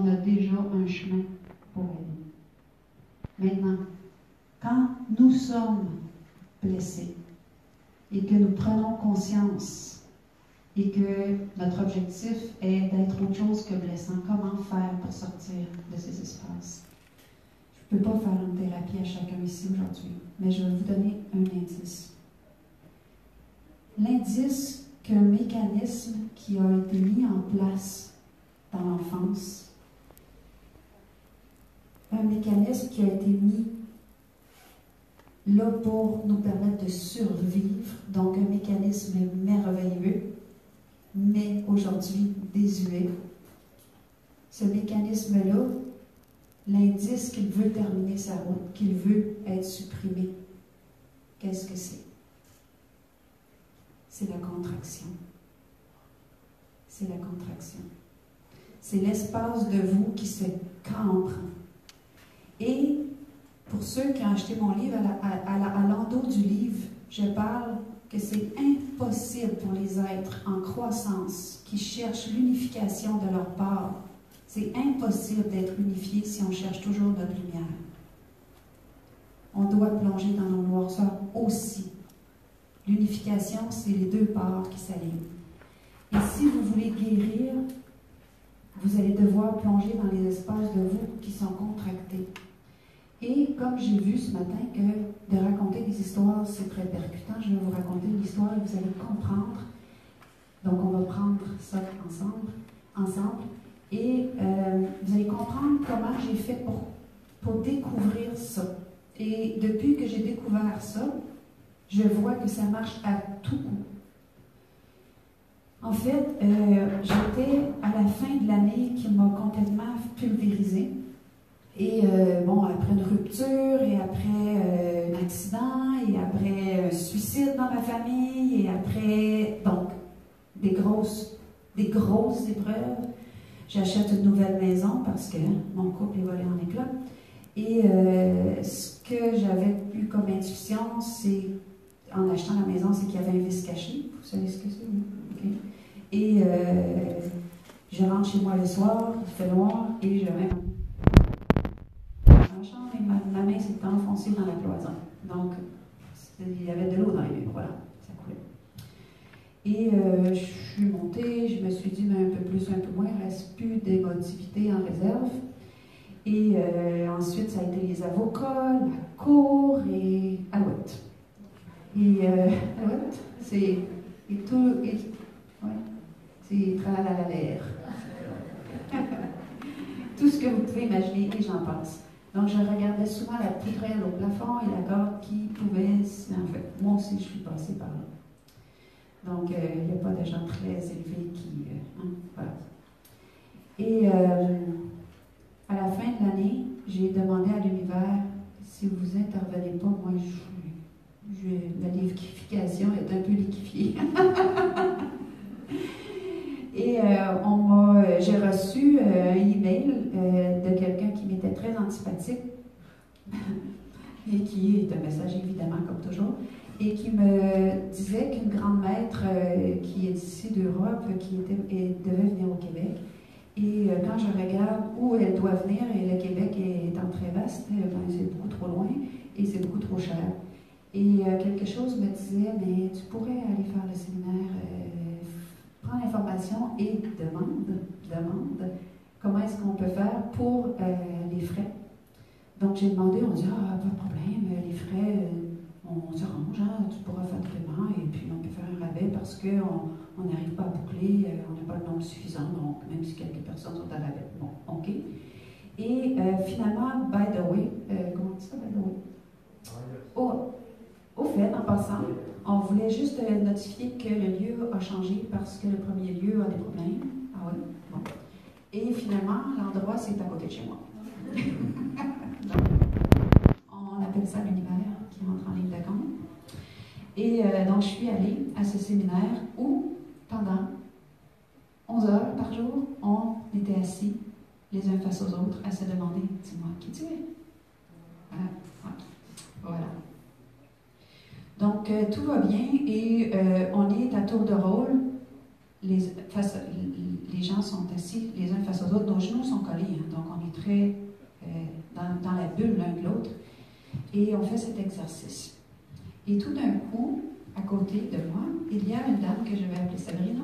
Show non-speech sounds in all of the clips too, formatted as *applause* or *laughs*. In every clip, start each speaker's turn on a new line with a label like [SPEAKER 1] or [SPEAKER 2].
[SPEAKER 1] on a déjà un chemin pour aller. Maintenant, quand nous sommes blessés et que nous prenons conscience et que notre objectif est d'être autre chose que blessant, comment faire pour sortir de ces espaces? Je ne peux pas faire une thérapie à chacun ici aujourd'hui, mais je vais vous donner un indice. L'indice qu'un mécanisme qui a été mis en place dans l'enfance, un mécanisme qui a été mis là pour nous permettre de survivre, donc un mécanisme merveilleux, mais aujourd'hui désuet. Ce mécanisme-là, l'indice qu'il veut terminer sa route, qu'il veut être supprimé, qu'est-ce que c'est? C'est la contraction. C'est la contraction. C'est l'espace de vous qui se cambre. Et pour ceux qui ont acheté mon livre, à l'endos du livre, je parle que c'est impossible pour les êtres en croissance qui cherchent l'unification de leur part. C'est impossible d'être unifié si on cherche toujours notre lumière. On doit plonger dans nos noirceurs aussi. L'unification, c'est les deux parts qui s'alignent. Et si vous voulez guérir, vous allez devoir plonger dans les espaces de vous qui sont contractés. Et comme j'ai vu ce matin que de raconter des histoires, c'est très percutant, je vais vous raconter une histoire et vous allez comprendre. Donc, on va prendre ça ensemble, ensemble et euh, vous allez comprendre comment j'ai fait pour, pour découvrir ça. Et depuis que j'ai découvert ça, je vois que ça marche à tout coup. En fait, euh, j'étais à la fin de l'année qui m'a complètement pulvérisée. Et euh, bon, après une rupture, et après euh, un accident, et après un suicide dans ma famille, et après, donc, des grosses, des grosses épreuves. J'achète une nouvelle maison parce que mon couple est volé en éclats. Et ce que j'avais eu comme intuition, c'est en achetant la maison, c'est qu'il y avait un vice caché. Vous savez ce que c'est? Et euh, je rentre chez moi le soir, il fait noir, et je vais la chambre et ma, main s'est enfoncée dans la cloison. Donc, il y avait de l'eau dans les murs, voilà, ça coulait. Et euh, je suis montée, je me suis dit, mais un peu plus, un peu moins, il ne reste plus d'émotivité en réserve. Et euh, ensuite, ça a été les avocats, la cour et Alouette. Et euh, *laughs* c'est et tout, et, ouais, c'est l'air. *laughs* tout ce que vous pouvez imaginer, et j'en passe. Donc, je regardais souvent la poutrelle au plafond et la corde qui pouvait. En fait, moi aussi, je suis passée par là. Donc, euh, il n'y a pas de gens très élevés qui. Euh, hein, voilà. Et euh, à la fin de l'année, j'ai demandé à l'univers si vous intervenez pas, moi, je la liquification est un peu liquéfiée. *laughs* Et j'ai reçu euh, un email euh, de quelqu'un qui m'était très antipathique et qui est un message évidemment comme toujours, et qui me disait qu'une grande maître qui est ici d'Europe, qui était, devait venir au Québec, et quand je regarde où elle doit venir, et le Québec étant très vaste, ben, c'est beaucoup trop loin et c'est beaucoup trop cher. Et euh, quelque chose me disait, mais tu pourrais aller faire le séminaire, euh, prends l'information et demande, demande comment est-ce qu'on peut faire pour euh, les frais. Donc j'ai demandé, on dit, ah, pas de problème, les frais, on s'arrange, hein, tu pourras faire le paiement et puis on peut faire un rabais parce qu'on n'arrive pas à boucler, on n'a pas le nombre suffisant, donc même si quelques personnes sont à rabais. Bon, OK. Et finalement, by the way, comment on dit ça, by the way? Oh, au fait, en passant, on voulait juste notifier que le lieu a changé parce que le premier lieu a des problèmes. Ah oui? Bon. Et finalement, l'endroit, c'est à côté de chez moi. *laughs* on appelle ça l'univers qui rentre en ligne de compte. Et euh, donc, je suis allée à ce séminaire où, pendant 11 heures par jour, on était assis les uns face aux autres à se demander Dis-moi qui tu es? voilà. Donc, euh, tout va bien et euh, on est à tour de rôle les, les gens sont assis les uns face aux autres, nos genoux sont collés, hein. donc on est très dans, dans, la bulle l'un de l'autre, et on fait cet exercice. Et tout d'un coup, à côté de moi, il y a une dame que je vais appeler Sabrina,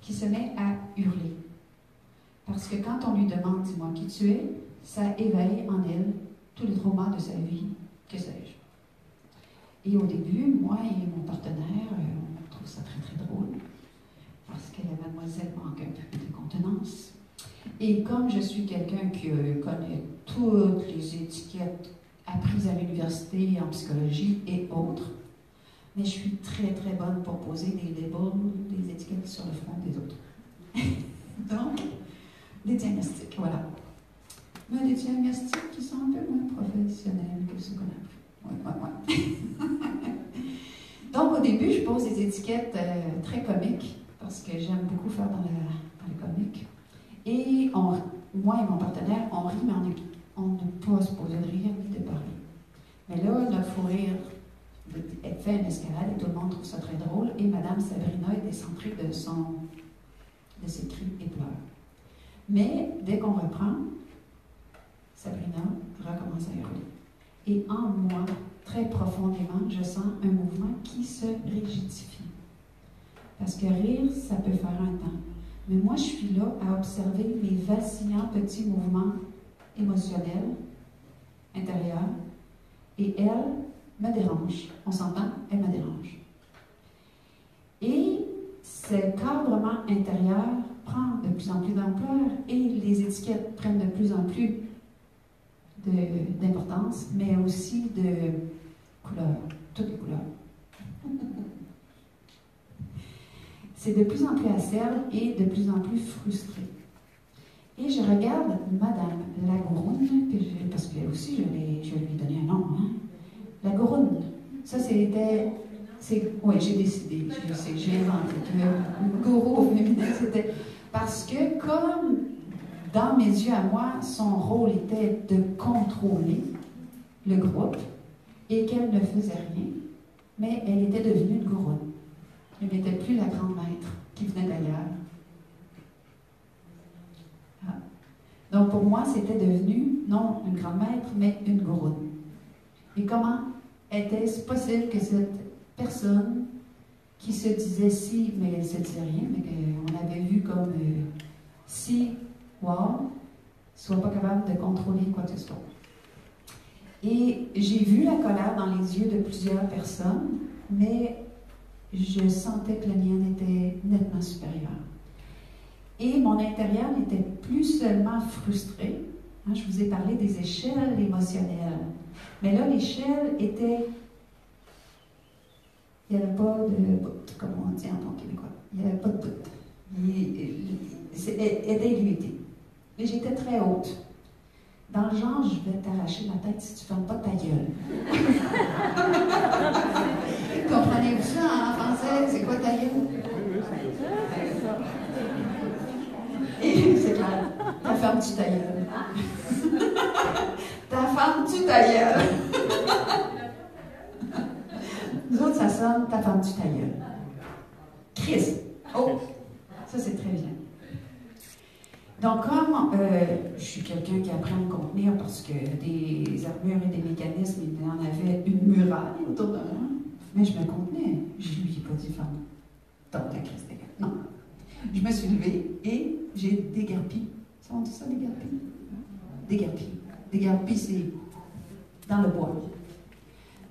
[SPEAKER 1] qui se met à hurler. Parce que quand on lui demande, dis-moi qui tu es, ça éveille en elle tous les traumas de sa vie, que sais-je. Et au début, moi et mon partenaire, euh, on trouve ça très très drôle, parce que la mademoiselle manque un peu de contenance. Et comme je suis quelqu'un qui euh, connaît toutes les étiquettes apprises à l'université en psychologie et autres, mais je suis très très bonne pour poser des labels, des étiquettes sur le front des autres. *laughs* Donc, des diagnostics, voilà. Mais des diagnostics qui sont un peu moins professionnels que ce qu'on a pris. Oui, oui, oui. *laughs* Donc, au début, je pose des étiquettes euh, très comiques, parce que j'aime beaucoup faire dans, le comique. Et moi et mon partenaire, on rit, mais on, on ne pas supposé de rire ni de parler. Mais là, le fou rire fait une escalade et tout le monde trouve ça très drôle. Et Madame Sabrina est décentrée de, son, de ses cris et pleure. Mais dès qu'on reprend, Sabrina recommence à hurler. Et en moi, très profondément, je sens un mouvement qui se rigidifie. Parce que rire, ça peut faire un temps. Mais moi, je suis là à observer mes vacillants petits mouvements émotionnels intérieurs. Et elle, me dérange. On s'entend, elle me dérange. Et ce cadrement intérieur prend de plus en plus d'ampleur et les étiquettes prennent de plus en plus d'importance, mais aussi de couleurs, toutes les couleurs. *laughs* C'est de plus en plus acerbe et de plus en plus frustré. Et je regarde Madame Lagouroune, parce que aussi je, je lui ai donné un nom, hein. Ça, c'était. Oui, j'ai décidé, j'ai inventé. Le gourou c'était. Parce que, comme dans mes yeux à moi, son rôle était de contrôler le groupe et qu'elle ne faisait rien, mais elle était devenue une gourune. Elle n'était plus la grande maître qui venait d'ailleurs. Ah. Donc pour moi, c'était devenu non une grande maître, mais une gourune. Et comment était-ce possible que cette personne qui se disait si, mais elle ne se disait rien, mais qu'on avait vu comme euh, si, wow, soit pas capable de contrôler quoi que ce soit. Et j'ai vu la colère dans les yeux de plusieurs personnes, mais je sentais que la mienne était nettement supérieure. Et mon intérieur n'était plus seulement frustré. Hein, je vous ai parlé des échelles émotionnelles. Mais là, l'échelle était. Il n'y avait pas de bout, comme on dit en bon québécois. Il n'y avait pas de bout. Elle était illimitée. Mais j'étais très haute. Dans le genre, je vais t'arracher la tête si tu ne fermes pas ta gueule. *laughs* Comprenez-vous ça en français? C'est quoi ta gueule? *laughs* Et c'est clair. Ta femme, tu ta gueule. *laughs* Ta femme, tu ta gueule. Nous autres, ça sonne ta femme, tu ta gueule. Christ. Oh, ça c'est très bien. Donc, comme euh, je suis quelqu'un qui apprend à me contenir parce que des armures et des mécanismes, il en avait une muraille autour de moi, mais je me contenais. Je lui ai pas dit femme. Donc, la crise Non. Je me suis levée et j'ai dégarpi. Ça, on dit ça, dégarpi? Dégarpi des c'est dans le bois.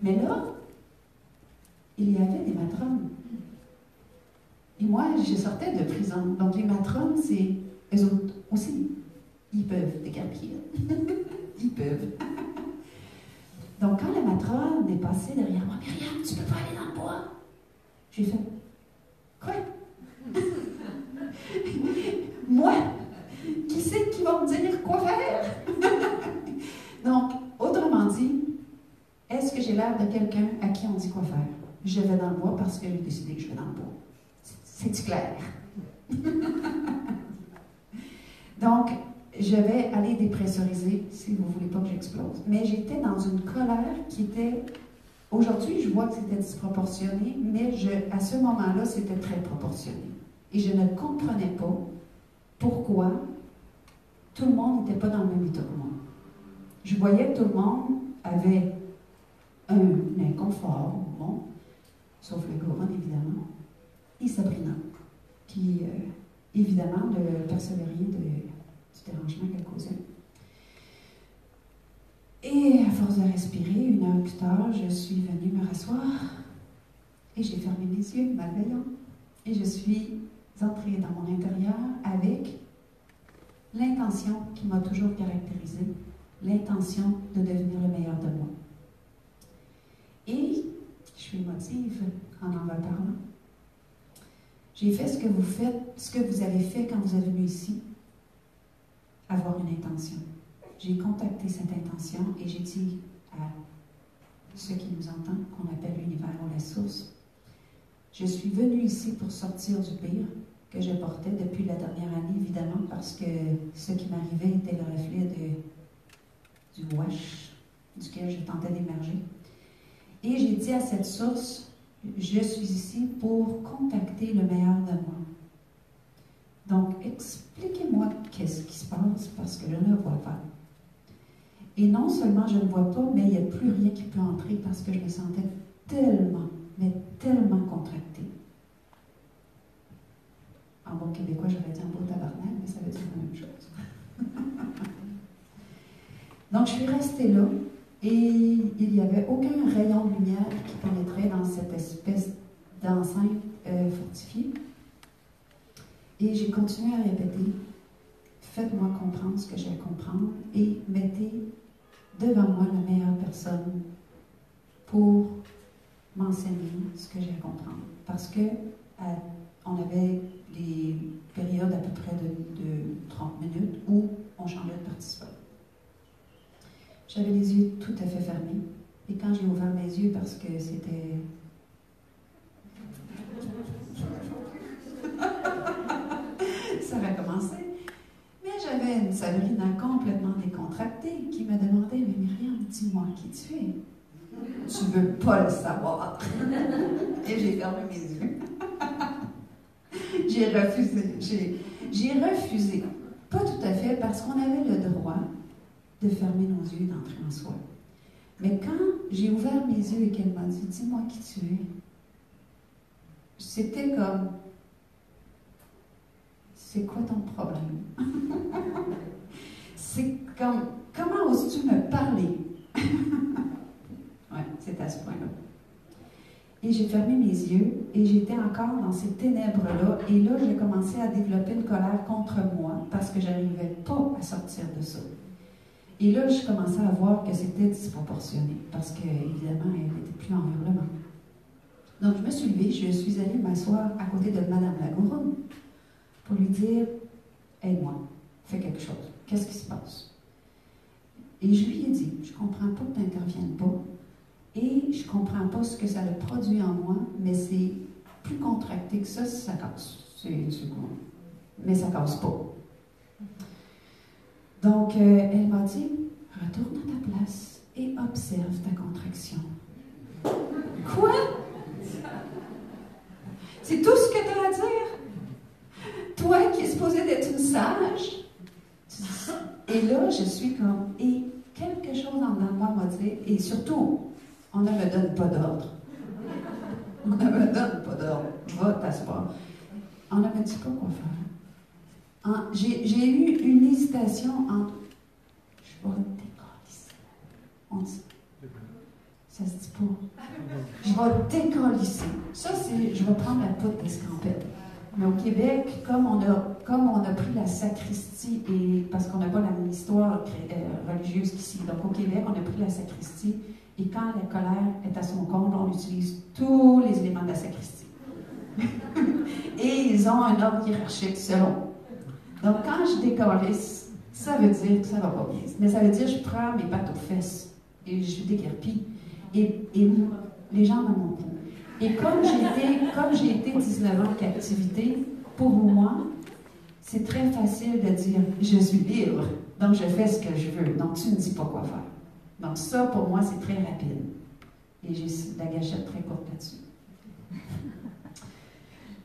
[SPEAKER 1] Mais là, il y avait des matrones. Et moi, je sortais de prison. Donc, les matrones, c'est eux autres Ils peuvent dégarpir. *laughs* Ils peuvent. Donc, quand la matrone est passée derrière moi, Myriam, tu peux pas aller dans le bois. J'ai fait Quoi? *laughs* Moi? Qui c'est qui va me dire quoi faire? *laughs* Donc, autrement dit, est-ce que j'ai l'air de quelqu'un à qui on dit quoi faire? Je vais dans le bois parce que j'ai décidé que je vais dans le bois. C'est-tu clair? Donc, je vais aller dépressuriser si vous ne voulez pas que j'explose. Mais j'étais dans une colère qui était. Aujourd'hui, je vois que c'était disproportionné, mais à ce moment-là, c'était très proportionné. Et je ne comprenais pas pourquoi tout le monde n'était pas dans le même état que moi. Je voyais que tout le monde avait un inconfort, bon, sauf le gouvernement, évidemment, et Sabrina, qui, euh, évidemment, percevait rien de, dérangement qu'elle causait. Et à force de respirer, une heure plus tard, je suis venue me rasseoir et j'ai fermé mes yeux, malveillant. Et je suis entrée dans mon intérieur avec l'intention qui m'a toujours caractérisée, l'intention de devenir le meilleur de moi. Et je suis émotive en en reparlant. J'ai fait ce que vous faites, ce que vous avez fait quand vous êtes venu ici, avoir une intention. J'ai contacté cette intention et j'ai dit à ceux qui nous entendent, qu'on appelle l'univers ou la source, je suis venu ici pour sortir du pire que je portais depuis la dernière année, évidemment, parce que ce qui m'arrivait était le reflet de, du wash duquel je tentais d'émerger. Et j'ai dit à cette source, je suis ici pour contacter le meilleur de moi. Donc, expliquez-moi qu'est-ce qui se passe parce que je ne vois pas. Et non seulement je ne vois pas, mais il n'y a plus rien qui peut entrer parce que je me sentais tellement, mais tellement contractée. En bon québécois, j'aurais dit un beau tabarnak, mais ça veut dire la même chose. *laughs* Donc, je suis restée là et il n'y avait aucun rayon de lumière qui pénétrait dans cette espèce d'enceinte euh, fortifiée. Et j'ai continué à répéter Faites-moi comprendre ce que j'ai à comprendre et mettez devant moi la meilleure personne pour m'enseigner ce que j'ai à comprendre. Parce que on avait des périodes à peu près de, 30 minutes où on changeait de participant. J'avais les yeux tout à fait fermés. Et quand j'ai ouvert mes yeux parce que c'était. Ça va commencer. J'avais une Sabrina complètement décontractée qui me demandait Mais Myriam, dis-moi qui tu es. Tu veux pas le savoir. *laughs* Et j'ai fermé mes yeux. *laughs* j'ai refusé. J'ai refusé. Pas tout à fait parce qu'on avait le droit de fermer nos yeux et d'entrer en soi. Mais quand j'ai ouvert mes yeux et qu'elle m'a dit Dis-moi qui tu es, c'était comme C'est quoi ton problème? *laughs* C'est comme Comment oses-tu me parler? *laughs* Oui, c'est à ce point-là. Et j'ai fermé mes yeux et j'étais encore dans ces ténèbres-là. Et là, j'ai commencé à développer une colère contre moi parce que je n'arrivais pas à sortir de ça. Et là, je commençais à voir que c'était disproportionné parce que, évidemment, elle n'était plus en hurlement. Donc, je me suis levée, je suis allée m'asseoir à côté de Madame Lagouron pour lui dire Aide-moi, fais quelque chose. Qu'est-ce qui se passe? Et je lui ai dit Je comprends pas que tu n'interviennes pas et je comprends pas ce que ça a produit en moi, mais c'est plus contracté que ça, ça casse. Mais ça casse pas. Donc, euh, elle m'a dit, retourne à ta place et observe ta contraction. Quoi? C'est tout ce que tu as à dire? Toi qui es supposé d'être une sage? Et là, je suis comme, et quelque chose en moi m'a dit, et surtout, on ne me donne pas d'ordre. On ne me donne pas d'ordre. Va t'asseoir. On ne me dit pas quoi faire. J'ai eu une hésitation entre je vais décalisser. On dit. Ça se dit pas. Je vais décalisser. Ça, c'est je vais prendre la poudre d'escampette. Mais au Québec, comme on a, comme on a pris la sacristie, et parce qu'on n'a pas la même histoire euh, religieuse qu'ici, donc au Québec, on a pris la sacristie et quand la colère est à son comble, on utilise tous les éléments de la sacristie. *laughs* et ils ont un ordre hiérarchique selon. Donc, quand je décalisse, ça veut dire que ça va pas bien. Mais ça veut dire que je prends mes pattes aux fesses et je déguerpis. Et, et les gens dans mon cou. Et comme j'ai été, été 19 ans en captivité, pour moi, c'est très facile de dire je suis libre, donc je fais ce que je veux. Donc tu ne dis pas quoi faire. Donc ça, pour moi, c'est très rapide. Et j'ai la gâchette très courte là-dessus.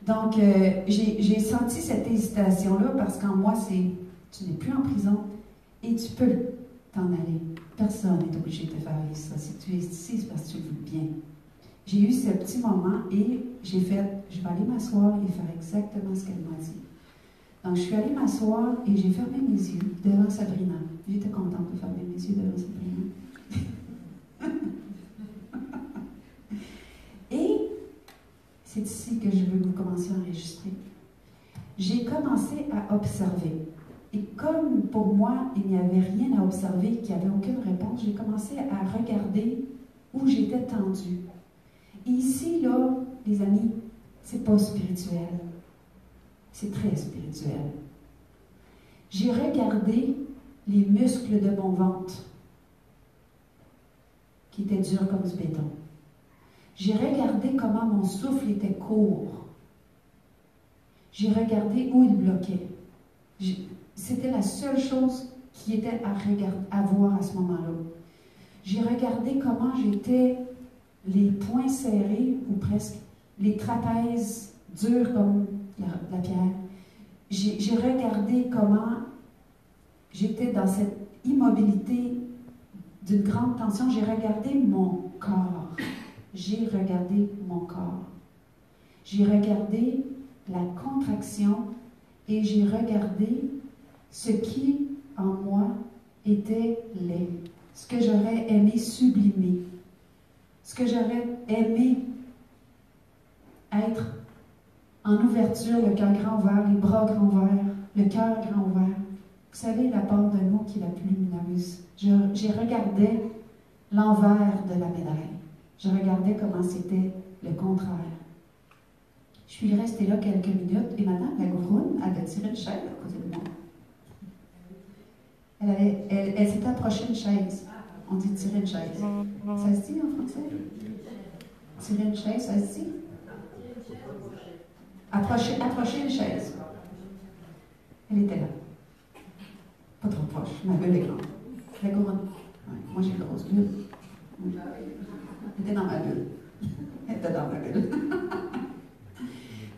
[SPEAKER 1] Donc, euh, j'ai senti cette hésitation-là parce qu'en moi, c'est tu n'es plus en prison et tu peux t'en aller. Personne n'est obligé de te faire ça. Si tu es ici, c'est parce que tu veux bien. J'ai eu ce petit moment et j'ai fait, je vais aller m'asseoir et faire exactement ce qu'elle m'a dit. Donc, je suis allée m'asseoir et j'ai fermé mes yeux devant Sabrina. J'étais contente de fermer mes yeux devant Sabrina. *laughs* et c'est ici que je veux commencer à enregistrer. J'ai commencé à observer. Et comme pour moi, il n'y avait rien à observer, qu'il n'y avait aucune réponse, j'ai commencé à regarder où j'étais tendue. Ici, là, les amis, c'est pas spirituel. C'est très spirituel. J'ai regardé les muscles de mon ventre qui étaient durs comme du béton. J'ai regardé comment mon souffle était court. J'ai regardé où il bloquait. C'était la seule chose qui était à, regarder, à voir à ce moment-là. J'ai regardé comment j'étais les poings serrés, ou presque, les trapèzes durs comme la, pierre. J'ai regardé comment j'étais dans cette immobilité d'une grande tension. J'ai regardé mon corps. J'ai regardé mon corps. J'ai regardé la contraction et j'ai regardé ce qui en moi était laid, ce que j'aurais aimé sublimer ce que j'aurais aimé être en ouverture, le cœur grand ouvert, les bras grand ouverts, le cœur grand ouvert. Vous savez, la part de nous qui est la plus lumineuse. J'ai regardé l'envers de la médaille. Je regardais comment c'était le contraire. Je suis restée là quelques minutes et Madame la Gouroune avait tiré une chaise à côté de moi. Elle, elle, elle s'est approchée une chaise. On dit tirer une chaise. Ça se dit en français? Tirer une chaise, ça se dit? Approcher, approcher une chaise. Elle était là. Pas trop proche. Ma bulle est grande. La couronne. moi, j'ai une grosse bulle. Elle était dans ma bulle. Elle était dans ma bulle.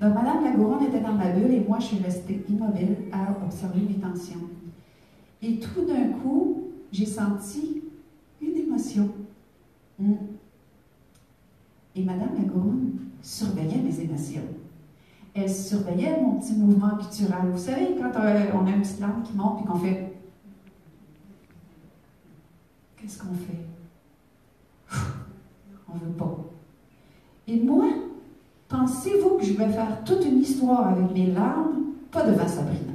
[SPEAKER 1] Donc, Madame Lagouronne était dans ma bulle et moi, je suis restée immobile à observer mes tensions. Et tout d'un coup, j'ai senti Hmm. Et Madame Lagourne surveillait mes émotions. Elle surveillait mon petit mouvement pictural. Vous savez, quand euh, on a une petite lampe qui monte et qu'on fait. Qu'est-ce qu'on fait? On veut pas. Et moi, pensez-vous que je vais faire toute une histoire avec mes larmes? Pas devant Sabrina.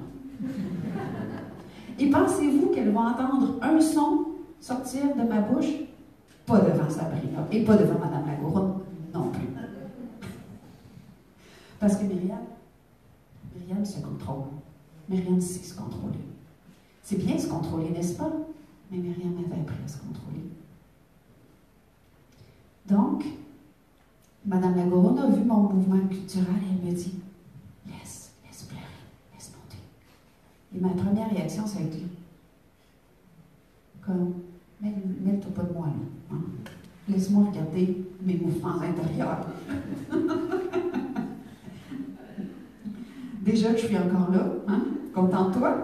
[SPEAKER 1] Et pensez-vous qu'elle va entendre un son sortir de ma bouche, pas devant Sabrina et pas devant Madame Lagouron non plus. Parce que Myriam, Myriam se contrôle. Myriam sait se contrôler. C'est bien se contrôler, n'est-ce pas? Mais Myriam avait appris à se contrôler. Donc, Madame Lagouron a vu mon mouvement culturel et elle me dit Laisse, laisse pleurer, laisse monter. Et ma première réaction, ça a été comme Mêle-toi pas de moi, là. Hein? Laisse-moi regarder mes mouvements intérieurs. *laughs* Déjà que je suis encore là, hein? Contente-toi.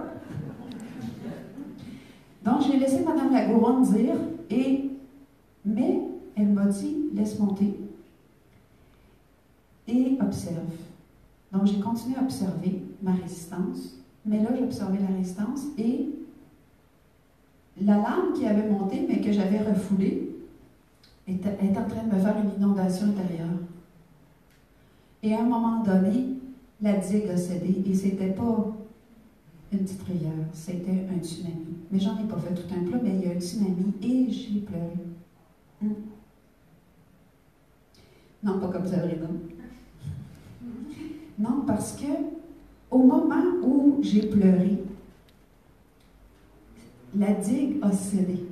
[SPEAKER 1] Donc, j'ai laissé Mme Lagouronne dire, et, mais elle m'a dit, laisse monter et observe. Donc, j'ai continué à observer ma résistance, mais là, j'observais la résistance et la lame qui avait monté, mais que j'avais refoulée, est, en train de me faire une inondation intérieure. Et à un moment donné, la digue a cédé et c'était pas une petite rivière, c'était un tsunami. Mais j'en ai pas fait tout un plat, mais il y a un tsunami et j'ai pleuré. Hum. Non, pas comme Sabrina. Non, parce que au moment où j'ai pleuré, la digue a cédé.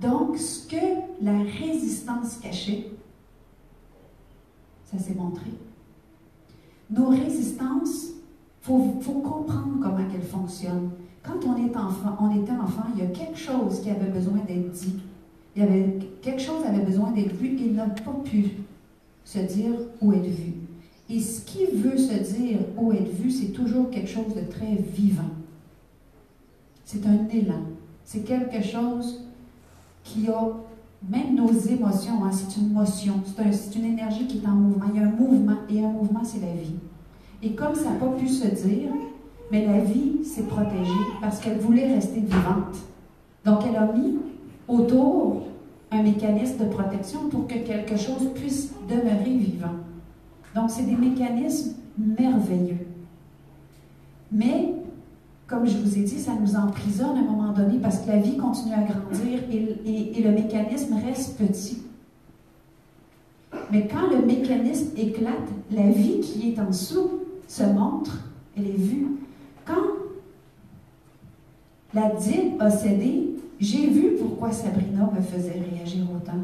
[SPEAKER 1] Donc, ce que la résistance cachait, ça s'est montré. Nos résistances, il faut, comprendre comment elles fonctionnent. Quand on, est enfant, on était enfant, il y a quelque chose qui avait besoin d'être dit. Il y avait quelque chose avait besoin d'être vu et n'a pas pu se dire ou être vu. Et ce qui veut se dire ou être vu, c'est toujours quelque chose de très vivant. C'est un élan. C'est quelque chose qui a même nos émotions, hein, c'est une motion, c'est une énergie qui est en mouvement. Il y a un mouvement, et un mouvement, c'est la vie. Et comme ça n'a pas pu se dire, mais la vie s'est protégée parce qu'elle voulait rester vivante. Donc, elle a mis autour un mécanisme de protection pour que quelque chose puisse demeurer vivant. Donc, c'est des mécanismes merveilleux. Mais, comme je vous ai dit, ça nous emprisonne à un moment donné parce que la vie continue à grandir et, le mécanisme reste petit. Mais quand le mécanisme éclate, la vie qui est en dessous se montre, elle est vue. Quand la digue a cédé, j'ai vu pourquoi Sabrina me faisait réagir autant.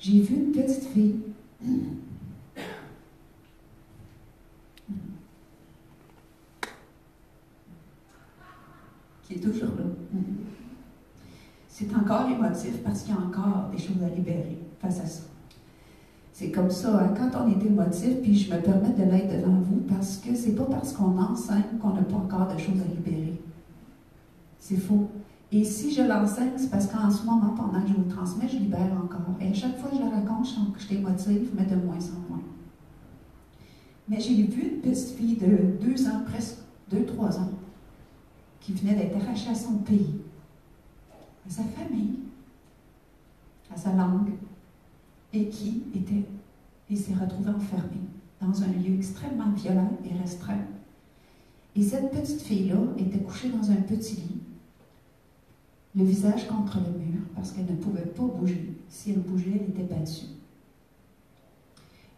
[SPEAKER 1] J'ai vu une petite fille. Qui est toujours là. C'est encore émotif parce qu'il y a encore des choses à libérer face à ça. C'est comme ça, hein, quand on est émotif, puis je me permets de l'être devant vous, parce que c'est pas parce qu'on enseigne qu'on n'a pas encore de choses à libérer. C'est faux. Et si je l'enseigne, c'est parce qu'en ce moment, pendant que je vous transmets, je libère encore. Et à chaque fois que je le raconte, je sens que je t'émotive, mais de moins en moins. Mais j'ai vu une petite fille de deux ans, presque deux, trois ans, qui venait d'être arrachée à son pays, à sa famille, à sa langue, et qui était et s'est retrouvé enfermé dans un lieu extrêmement violent et restreint. Et cette petite fille-là était couchée dans un petit lit, le visage contre le mur, parce qu'elle ne pouvait pas bouger. Si elle bougeait, elle était battue.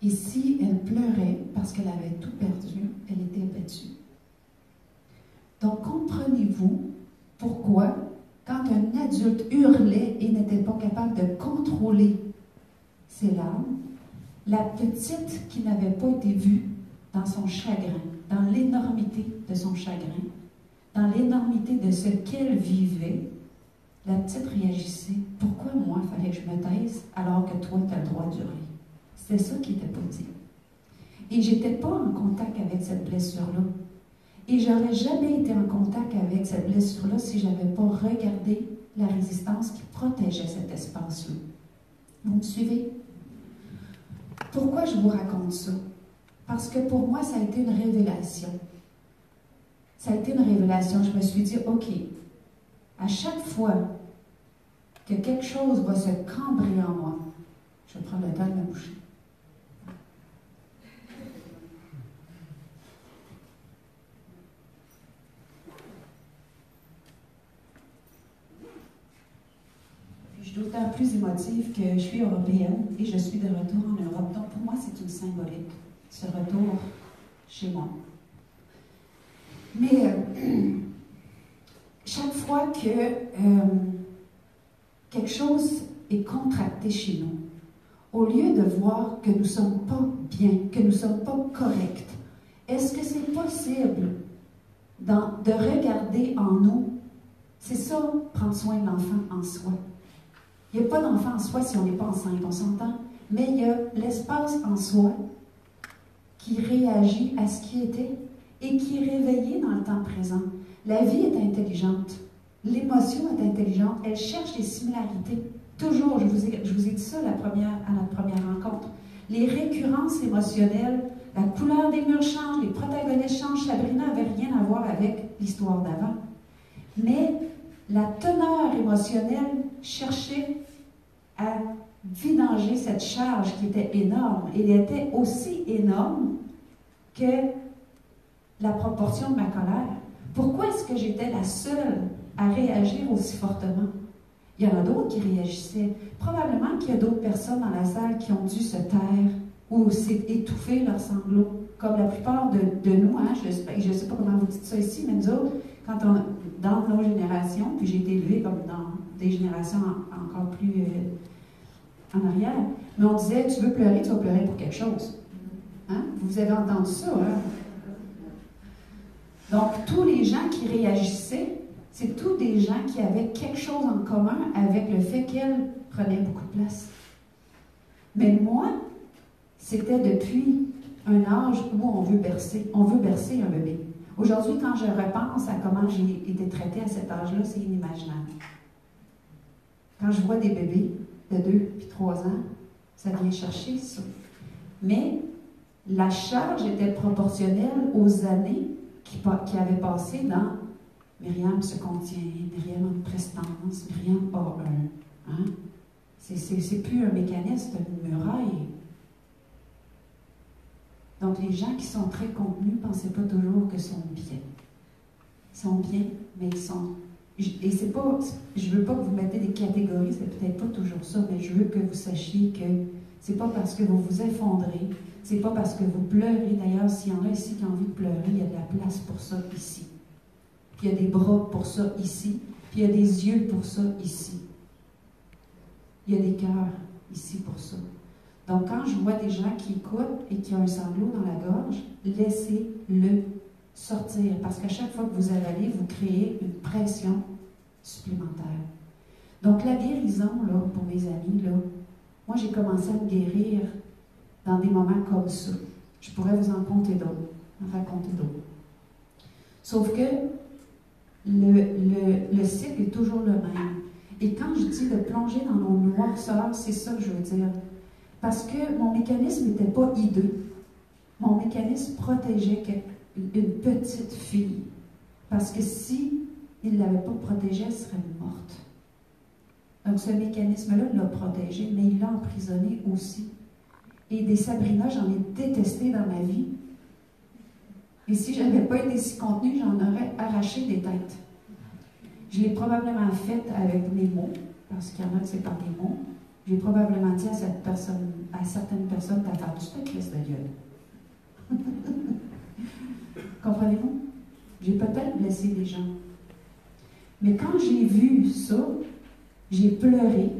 [SPEAKER 1] Et si elle pleurait parce qu'elle avait tout perdu, elle était battue. Donc comprenez-vous pourquoi, quand un adulte hurlait et n'était pas capable de contrôler ses larmes, la petite qui n'avait pas été vue dans son chagrin, dans l'énormité de son chagrin, dans l'énormité de ce qu'elle vivait, la petite réagissait. Pourquoi moi, fallait que je me taise alors que toi, tu as le droit d'hurler? C'était ça qui était pas dit. Et j'étais pas en contact avec cette blessure-là. Et j'aurais jamais été en contact avec cette blessure-là si j'avais pas regardé la résistance qui protégeait cet espace-là. Vous me suivez? Pourquoi je vous raconte ça? Parce que pour moi, ça a été une révélation. Ça a été une révélation. Je me suis dit, OK, à chaque fois que quelque chose va se cambrer en moi, je prendre le temps de me boucher. je suis d'autant plus émotive que je suis européenne et je suis de retour en Europe. Donc pour moi, c'est une symbolique, ce retour chez moi. Mais euh, *clears throat* chaque fois que euh, quelque chose est contracté chez nous, au lieu de voir que nous ne sommes pas bien, que nous ne sommes pas corrects, est-ce que c'est possible de regarder en nous? C'est ça, prendre soin de l'enfant en soi. Il n'y a pas d'enfant en soi si on n'est pas enceinte, on s'entend. Mais il y a l'espace en soi qui réagit à ce qui était et qui est réveillé dans le temps présent. La vie est intelligente. L'émotion est intelligente. Elle cherche des similarités. Toujours, je vous ai, dit ça à notre première rencontre. Les récurrences émotionnelles, la couleur des murs change, les protagonistes changent. Sabrina n'avait rien à voir avec l'histoire d'avant. Mais la teneur émotionnelle cherchait vidanger cette charge qui était énorme. Elle était aussi énorme que la proportion de ma colère. Pourquoi est-ce que j'étais la seule à réagir aussi fortement? Il y en a d'autres qui réagissaient. Probablement qu'il y a d'autres personnes dans la salle qui ont dû se taire ou étouffer leurs sanglots, comme la plupart de, nous. Hein, je ne sais pas comment vous dites ça ici, mais nous autres, quand on, dans nos générations, puis j'ai été élevée comme dans des générations encore plus euh, en arrière, mais on disait, tu veux pleurer, tu vas pleurer pour quelque chose. Hein? Vous avez entendu ça, hein? Donc, tous les gens qui réagissaient, c'est tous des gens qui avaient quelque chose en commun avec le fait qu'elle prenait beaucoup de place. Mais moi, c'était depuis un âge où on veut bercer, on veut bercer un bébé. Aujourd'hui, quand je repense à comment j'ai été traitée à cet âge-là, c'est inimaginable. Quand je vois des bébés de 2 puis 3 ans, ça vient chercher ça. Mais la charge était proportionnelle aux années qui, avaient passé dans Myriam se contient, Myriam une prestance, Myriam a un. Hein? C'est plus un mécanisme, une muraille. Donc les gens qui sont très contenus, ne pensez pas toujours que sont bien. Ils sont bien, mais ils sont. Et c'est pas. Je veux pas que vous mettez des catégories, c'est peut-être pas toujours ça, mais je veux que vous sachiez que c'est pas parce que vous vous effondrez, c'est pas parce que vous pleurez. D'ailleurs, s'il y en a ici qui ont envie de pleurer, il y a de la place pour ça ici. Puis il y a des bras pour ça ici. Puis il y a des yeux pour ça ici. Il y a des cœurs ici pour ça. Donc, quand je vois des gens qui écoutent et qui ont un sanglot dans la gorge, laissez-le sortir. Parce qu'à chaque fois que vous avalez, vous créez une pression supplémentaire. Donc, la guérison, là, pour mes amis, là, moi, j'ai commencé à me guérir dans des moments comme ça. Je pourrais vous en compter d'autres, raconter d'autres. Sauf que le, le, cycle est toujours le même. Et quand je dis de plonger dans nos noirceurs, c'est ça que je veux dire. Parce que mon mécanisme n'était pas hideux. Mon mécanisme protégeait une petite fille. Parce que si il ne l'avait pas protégée, elle serait morte. Donc ce mécanisme-là l'a protégée, mais il l'a emprisonnée aussi. Et des Sabrina, j'en ai détesté dans ma vie. Et si je n'avais pas été si contenue, j'en aurais arraché des têtes. Je l'ai probablement faite avec mes mots, parce qu'il y en a que c'est par des mots. J'ai probablement dit à, cette personne, à certaines personnes t'as fait du Christ de Dieu. *laughs* Comprenez-vous? J'ai peut-être blessé des gens. Mais quand j'ai vu ça, j'ai pleuré.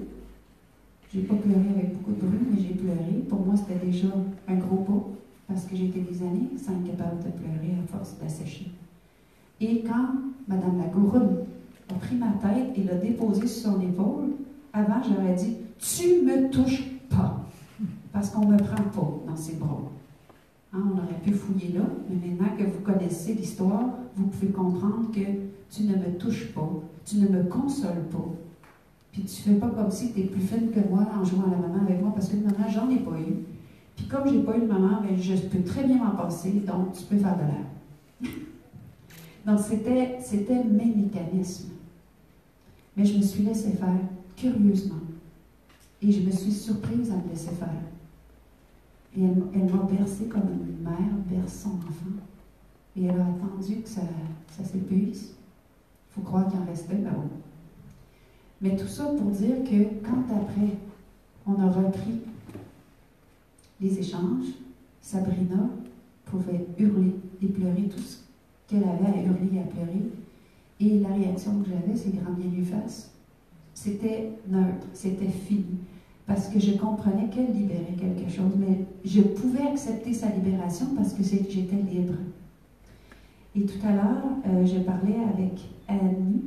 [SPEAKER 1] J'ai pas pleuré avec beaucoup de bruit, mais j'ai pleuré. Pour moi, c'était déjà un gros pas, parce que j'étais des années sans être capable de pleurer à force d'assécher. Et quand Mme Lagouroune a pris ma tête et l'a déposée sur son épaule, avant, j'aurais dit tu me touches pas, parce qu'on me prend pas dans ses bras. Hein, on aurait pu fouiller là, mais maintenant que vous connaissez l'histoire, vous pouvez comprendre que tu ne me touches pas, tu ne me consoles pas. Puis tu ne fais pas comme si tu es plus fine que moi en jouant à la maman avec moi, parce que maman, j'en ai pas eu. Puis comme j'ai pas eu de maman, ben, je peux très bien m'en passer, donc tu peux faire de l'air. *laughs* donc c'était, c'était mes mécanismes. Mais je me suis laissée faire, curieusement. Et je me suis surprise à me laisser faire. Elle, m'a bercé comme une mère berce son enfant. Et elle a attendu que ça, s'épuise. Il faut croire qu'il en restait là-haut. Mais tout ça pour dire que quand après, on a repris les échanges, Sabrina pouvait hurler et pleurer tout ce qu'elle avait à hurler et à pleurer. Et la réaction que j'avais, c'est grand bien lui fasse. C'était neutre, c'était fini parce que je comprenais qu'elle libérait quelque chose, mais je pouvais accepter sa libération parce que j'étais libre. Et tout à l'heure, euh, je parlais avec Annie,